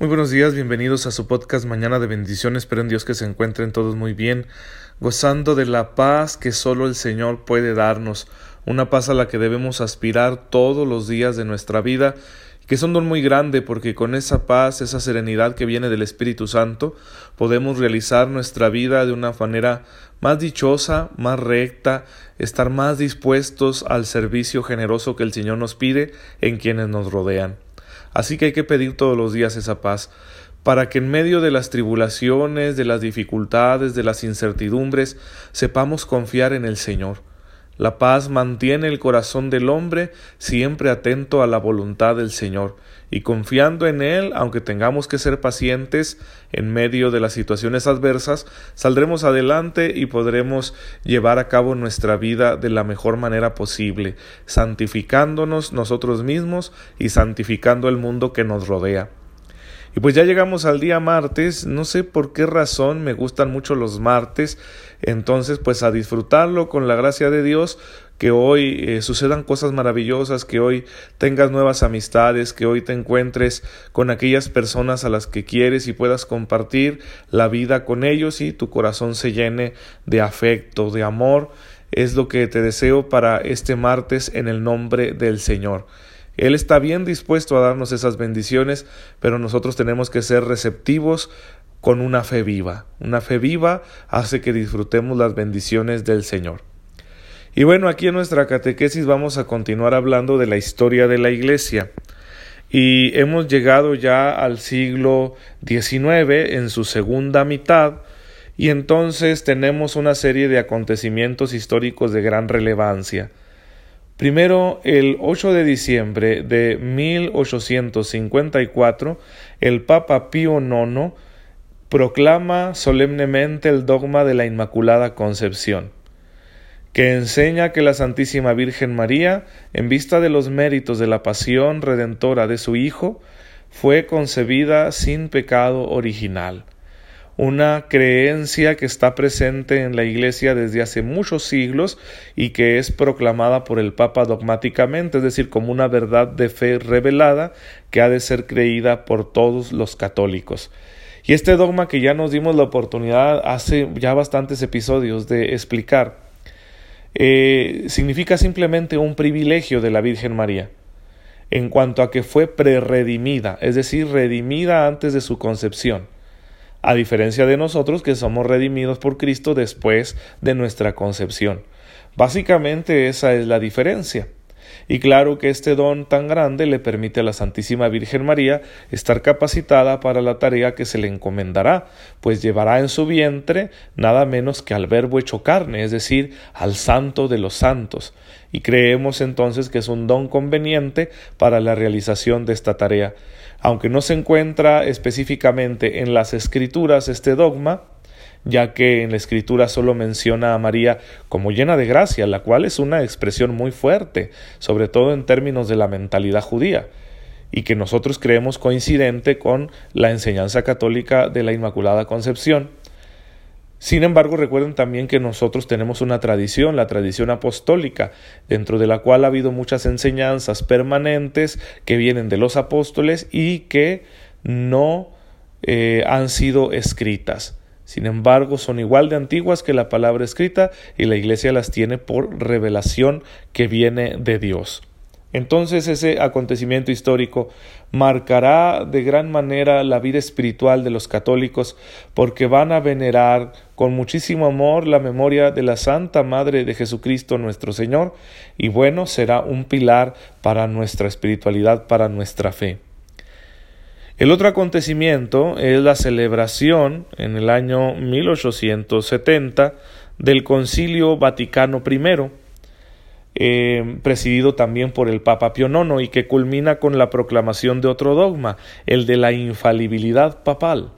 Muy buenos días, bienvenidos a su podcast Mañana de Bendiciones. Espero en Dios que se encuentren todos muy bien, gozando de la paz que solo el Señor puede darnos, una paz a la que debemos aspirar todos los días de nuestra vida, que es un don muy grande porque con esa paz, esa serenidad que viene del Espíritu Santo, podemos realizar nuestra vida de una manera más dichosa, más recta, estar más dispuestos al servicio generoso que el Señor nos pide en quienes nos rodean. Así que hay que pedir todos los días esa paz, para que en medio de las tribulaciones, de las dificultades, de las incertidumbres, sepamos confiar en el Señor. La paz mantiene el corazón del hombre siempre atento a la voluntad del Señor y confiando en Él, aunque tengamos que ser pacientes en medio de las situaciones adversas, saldremos adelante y podremos llevar a cabo nuestra vida de la mejor manera posible, santificándonos nosotros mismos y santificando el mundo que nos rodea. Y pues ya llegamos al día martes, no sé por qué razón me gustan mucho los martes, entonces pues a disfrutarlo con la gracia de Dios, que hoy eh, sucedan cosas maravillosas, que hoy tengas nuevas amistades, que hoy te encuentres con aquellas personas a las que quieres y puedas compartir la vida con ellos y tu corazón se llene de afecto, de amor. Es lo que te deseo para este martes en el nombre del Señor. Él está bien dispuesto a darnos esas bendiciones, pero nosotros tenemos que ser receptivos con una fe viva. Una fe viva hace que disfrutemos las bendiciones del Señor. Y bueno, aquí en nuestra catequesis vamos a continuar hablando de la historia de la Iglesia. Y hemos llegado ya al siglo XIX en su segunda mitad, y entonces tenemos una serie de acontecimientos históricos de gran relevancia. Primero, el 8 de diciembre de 1854, el Papa Pío IX proclama solemnemente el dogma de la Inmaculada Concepción, que enseña que la Santísima Virgen María, en vista de los méritos de la pasión redentora de su Hijo, fue concebida sin pecado original una creencia que está presente en la Iglesia desde hace muchos siglos y que es proclamada por el Papa dogmáticamente, es decir, como una verdad de fe revelada que ha de ser creída por todos los católicos. Y este dogma que ya nos dimos la oportunidad hace ya bastantes episodios de explicar, eh, significa simplemente un privilegio de la Virgen María en cuanto a que fue preredimida, es decir, redimida antes de su concepción a diferencia de nosotros que somos redimidos por Cristo después de nuestra concepción. Básicamente esa es la diferencia. Y claro que este don tan grande le permite a la Santísima Virgen María estar capacitada para la tarea que se le encomendará, pues llevará en su vientre nada menos que al Verbo hecho carne, es decir, al Santo de los Santos. Y creemos entonces que es un don conveniente para la realización de esta tarea. Aunque no se encuentra específicamente en las Escrituras este dogma, ya que en la escritura solo menciona a María como llena de gracia, la cual es una expresión muy fuerte, sobre todo en términos de la mentalidad judía, y que nosotros creemos coincidente con la enseñanza católica de la Inmaculada Concepción. Sin embargo, recuerden también que nosotros tenemos una tradición, la tradición apostólica, dentro de la cual ha habido muchas enseñanzas permanentes que vienen de los apóstoles y que no eh, han sido escritas. Sin embargo, son igual de antiguas que la palabra escrita y la Iglesia las tiene por revelación que viene de Dios. Entonces ese acontecimiento histórico marcará de gran manera la vida espiritual de los católicos porque van a venerar con muchísimo amor la memoria de la Santa Madre de Jesucristo nuestro Señor y bueno será un pilar para nuestra espiritualidad, para nuestra fe. El otro acontecimiento es la celebración en el año 1870 del Concilio Vaticano I, eh, presidido también por el Papa Pío IX y que culmina con la proclamación de otro dogma, el de la infalibilidad papal.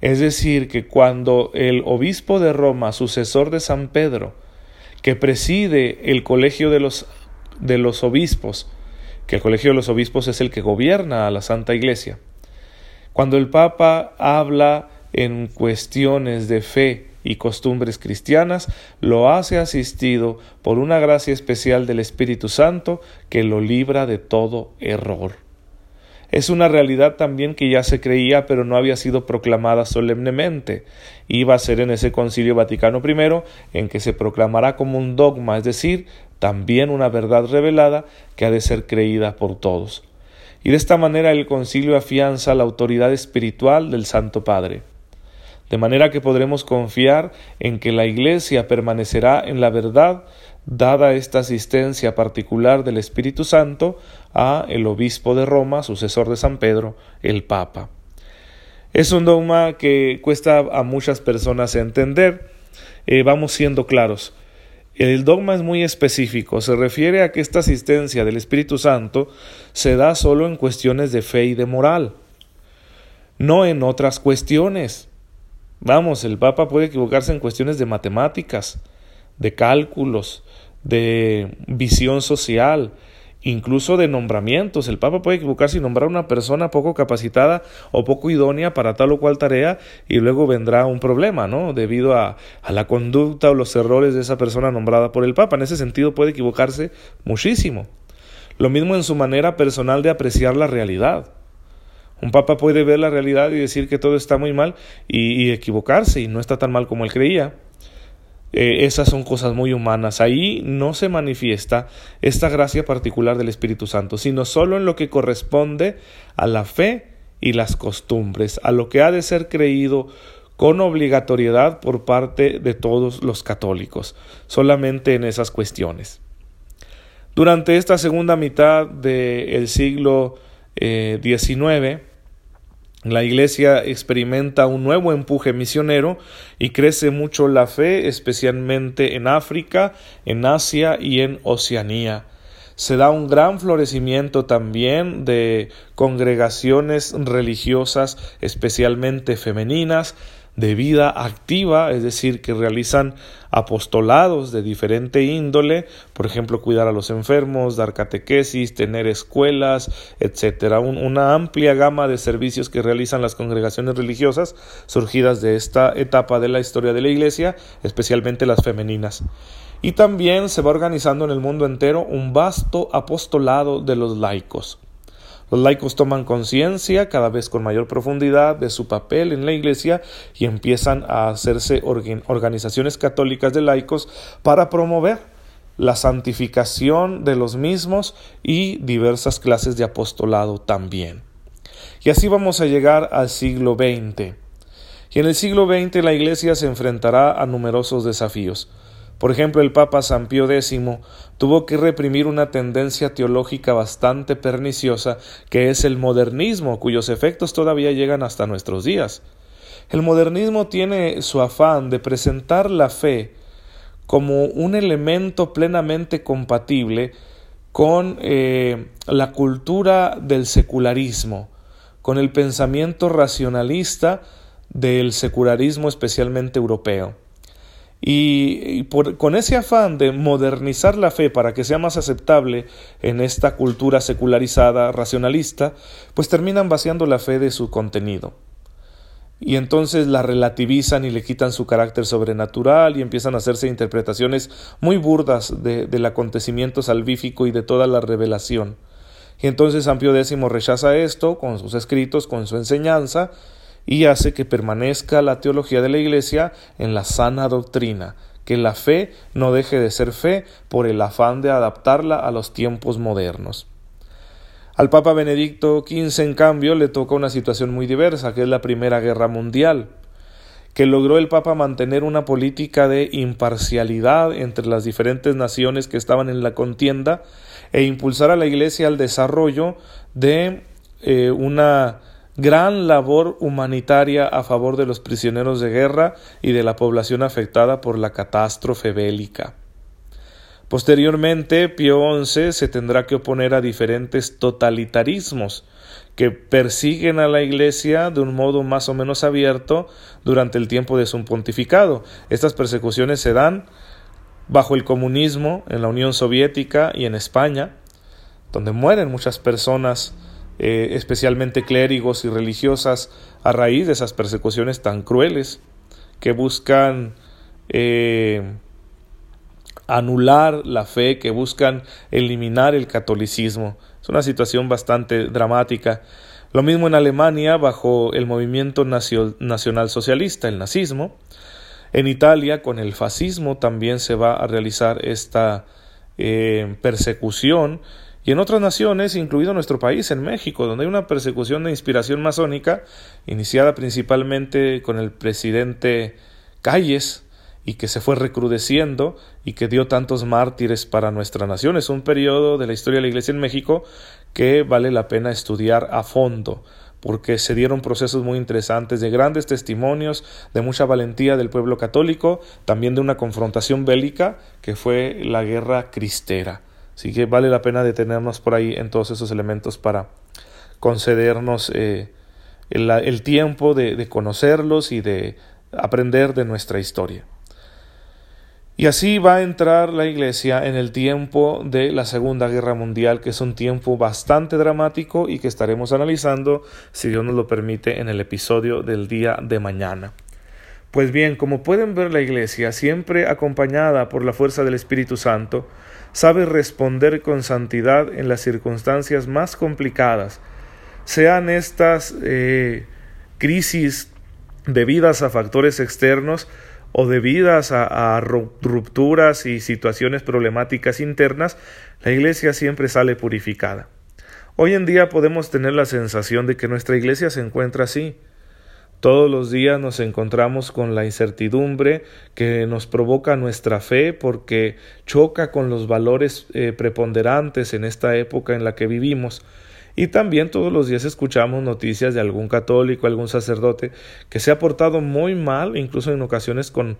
Es decir, que cuando el obispo de Roma, sucesor de San Pedro, que preside el colegio de los, de los obispos, que el colegio de los obispos es el que gobierna a la Santa Iglesia. Cuando el Papa habla en cuestiones de fe y costumbres cristianas, lo hace asistido por una gracia especial del Espíritu Santo que lo libra de todo error. es una realidad también que ya se creía pero no había sido proclamada solemnemente. Iba a ser en ese concilio Vaticano I en que se proclamará como un dogma, es decir, también una verdad revelada que ha de ser creída por todos. Y de esta manera el concilio afianza la autoridad espiritual del Santo Padre. De manera que podremos confiar en que la Iglesia permanecerá en la verdad dada esta asistencia particular del Espíritu Santo a el obispo de Roma, sucesor de San Pedro, el Papa. Es un dogma que cuesta a muchas personas entender. Eh, vamos siendo claros. El dogma es muy específico, se refiere a que esta asistencia del Espíritu Santo se da solo en cuestiones de fe y de moral, no en otras cuestiones. Vamos, el Papa puede equivocarse en cuestiones de matemáticas, de cálculos, de visión social, incluso de nombramientos. El Papa puede equivocarse y nombrar a una persona poco capacitada o poco idónea para tal o cual tarea y luego vendrá un problema, ¿no? Debido a, la conducta o los errores de esa persona nombrada por el Papa. En ese sentido puede equivocarse muchísimo. Lo mismo en su manera personal de apreciar la realidad. Un papa puede ver la realidad y decir que todo está muy mal y equivocarse y no está tan mal como él creía. Eh, esas son cosas muy humanas. Ahí no se manifiesta esta gracia particular del Espíritu Santo, sino solo en lo que corresponde a la fe y las costumbres, a lo que ha de ser creído con obligatoriedad por parte de todos los católicos, solamente en esas cuestiones. Durante esta segunda mitad del siglo XIX, eh, la Iglesia experimenta un nuevo empuje misionero y crece mucho la fe, especialmente en África, en Asia y en Oceanía. Se da un gran florecimiento también de congregaciones religiosas, especialmente femeninas, de vida activa, es decir, que realizan apostolados de diferente índole, por ejemplo, cuidar a los enfermos, dar catequesis, tener escuelas, etcétera, una amplia gama de servicios que realizan las congregaciones religiosas surgidas de esta etapa de la historia de la Iglesia, especialmente las femeninas. Y también se va organizando en el mundo entero un vasto apostolado de los laicos. Los laicos toman conciencia cada vez con mayor profundidad de su papel en la Iglesia y empiezan a hacerse organizaciones católicas de laicos para promover la santificación de los mismos y diversas clases de apostolado también. Y así vamos a llegar al siglo XX. Y en el siglo XX la Iglesia se enfrentará a numerosos desafíos. Por ejemplo, el Papa San Pío X tuvo que reprimir una tendencia teológica bastante perniciosa que es el modernismo, cuyos efectos todavía llegan hasta nuestros días. El modernismo tiene su afán de presentar la fe como un elemento plenamente compatible con eh, la cultura del secularismo, con el pensamiento racionalista del secularismo especialmente europeo. Y, con ese afán de modernizar la fe para que sea más aceptable en esta cultura secularizada, racionalista, pues terminan vaciando la fe de su contenido. Y entonces la relativizan y le quitan su carácter sobrenatural y empiezan a hacerse interpretaciones muy burdas del acontecimiento salvífico y de toda la revelación. Y entonces San Pío X rechaza esto con sus escritos, con su enseñanza, y hace que permanezca la teología de la Iglesia en la sana doctrina, que la fe no deje de ser fe por el afán de adaptarla a los tiempos modernos. Al Papa Benedicto XV, en cambio, le toca una situación muy diversa, que es la Primera Guerra Mundial, que logró el Papa mantener una política de imparcialidad entre las diferentes naciones que estaban en la contienda e impulsar a la Iglesia al desarrollo de eh, una gran labor humanitaria a favor de los prisioneros de guerra y de la población afectada por la catástrofe bélica. Posteriormente, Pío XI se tendrá que oponer a diferentes totalitarismos que persiguen a la Iglesia de un modo más o menos abierto durante el tiempo de su pontificado. Estas persecuciones se dan bajo el comunismo en la Unión Soviética y en España, donde mueren muchas personas eh, especialmente clérigos y religiosas, a raíz de esas persecuciones tan crueles que buscan eh, anular la fe, que buscan eliminar el catolicismo. Es una situación bastante dramática. Lo mismo en Alemania bajo el movimiento nacional socialista, el nazismo. En Italia con el fascismo también se va a realizar esta eh, persecución y en otras naciones, incluido nuestro país, en México, donde hay una persecución de inspiración masónica, iniciada principalmente con el presidente Calles, y que se fue recrudeciendo y que dio tantos mártires para nuestra nación. Es un periodo de la historia de la Iglesia en México que vale la pena estudiar a fondo, porque se dieron procesos muy interesantes de grandes testimonios, de mucha valentía del pueblo católico, también de una confrontación bélica que fue la guerra cristera. Así que vale la pena detenernos por ahí en todos esos elementos para concedernos eh, el, tiempo de conocerlos y de aprender de nuestra historia. Y así va a entrar la Iglesia en el tiempo de la Segunda Guerra Mundial, que es un tiempo bastante dramático y que estaremos analizando, si Dios nos lo permite, en el episodio del día de mañana. Pues bien, como pueden ver, la Iglesia, siempre acompañada por la fuerza del Espíritu Santo, sabe responder con santidad en las circunstancias más complicadas, sean estas eh, crisis debidas a factores externos o debidas a, a, rupturas y situaciones problemáticas internas, la iglesia siempre sale purificada. Hoy en día podemos tener la sensación de que nuestra iglesia se encuentra así. Todos los días nos encontramos con la incertidumbre que nos provoca nuestra fe porque choca con los valores eh, preponderantes en esta época en la que vivimos. Y también todos los días escuchamos noticias de algún católico, algún sacerdote que se ha portado muy mal, incluso en ocasiones con,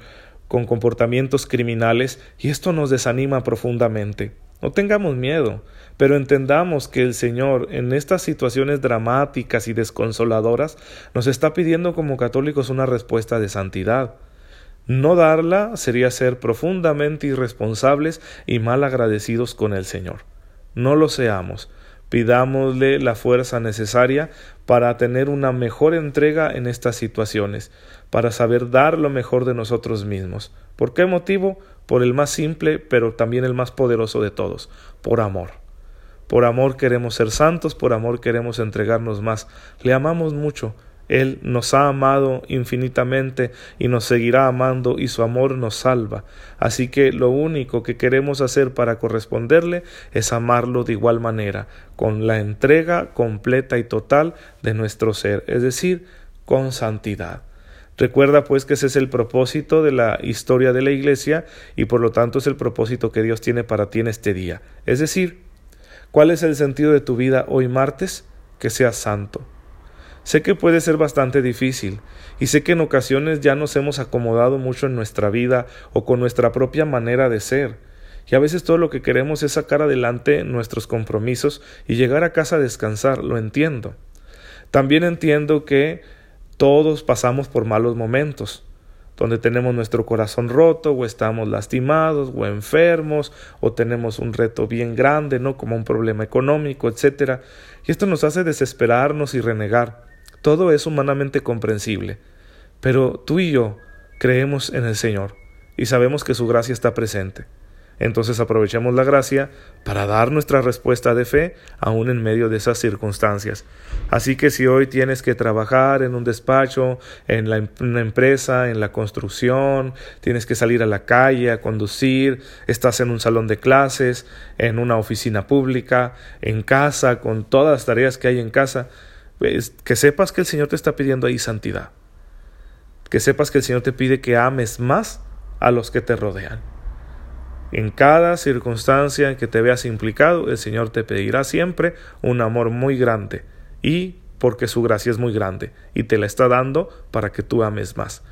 con comportamientos criminales, y esto nos desanima profundamente. No tengamos miedo, pero entendamos que el Señor en estas situaciones dramáticas y desconsoladoras nos está pidiendo como católicos una respuesta de santidad. No darla sería ser profundamente irresponsables y mal agradecidos con el Señor. No lo seamos pidámosle la fuerza necesaria para tener una mejor entrega en estas situaciones, para saber dar lo mejor de nosotros mismos. ¿Por qué motivo? Por el más simple, pero también el más poderoso de todos, por amor. Por amor queremos ser santos, por amor queremos entregarnos más. Le amamos mucho, él nos ha amado infinitamente y nos seguirá amando y su amor nos salva. Así que lo único que queremos hacer para corresponderle es amarlo de igual manera, con la entrega completa y total de nuestro ser, es decir, con santidad. Recuerda pues que ese es el propósito de la historia de la Iglesia y por lo tanto es el propósito que Dios tiene para ti en este día. Es decir, ¿cuál es el sentido de tu vida hoy martes? Que seas santo. Sé que puede ser bastante difícil, y sé que en ocasiones ya nos hemos acomodado mucho en nuestra vida o con nuestra propia manera de ser, y a veces todo lo que queremos es sacar adelante nuestros compromisos y llegar a casa a descansar, lo entiendo. También entiendo que todos pasamos por malos momentos, donde tenemos nuestro corazón roto o estamos lastimados o enfermos o tenemos un reto bien grande, ¿no? como un problema económico, etcétera, y esto nos hace desesperarnos y renegar. Todo es humanamente comprensible, pero tú y yo creemos en el Señor y sabemos que su gracia está presente. Entonces aprovechemos la gracia para dar nuestra respuesta de fe aún en medio de esas circunstancias. Así que si hoy tienes que trabajar en un despacho, en la, una empresa, en la construcción, tienes que salir a la calle a conducir, estás en un salón de clases, en una oficina pública, en casa, con todas las tareas que hay en casa, que sepas que el Señor te está pidiendo ahí santidad. Que sepas que el Señor te pide que ames más a los que te rodean. En cada circunstancia en que te veas implicado, el Señor te pedirá siempre un amor muy grande y porque su gracia es muy grande y te la está dando para que tú ames más.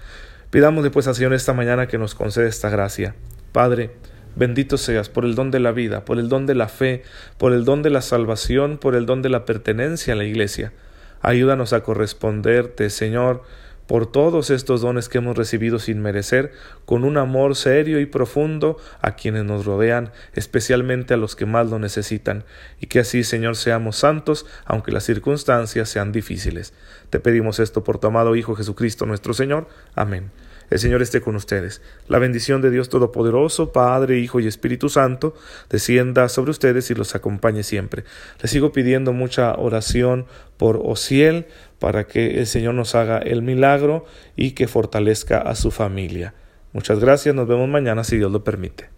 Pidámosle pues al Señor esta mañana que nos conceda esta gracia. Padre, Bendito seas por el don de la vida, por el don de la fe, por el don de la salvación, por el don de la pertenencia a la Iglesia. Ayúdanos a corresponderte, Señor, por todos estos dones que hemos recibido sin merecer, con un amor serio y profundo a quienes nos rodean, especialmente a los que más lo necesitan, y que así, Señor, seamos santos, aunque las circunstancias sean difíciles. Te pedimos esto por tu amado Hijo Jesucristo nuestro Señor. Amén. El Señor esté con ustedes. La bendición de Dios Todopoderoso, Padre, Hijo y Espíritu Santo, descienda sobre ustedes y los acompañe siempre. Les sigo pidiendo mucha oración por Ociel para que el Señor nos haga el milagro y que fortalezca a su familia. Muchas gracias, nos vemos mañana si Dios lo permite.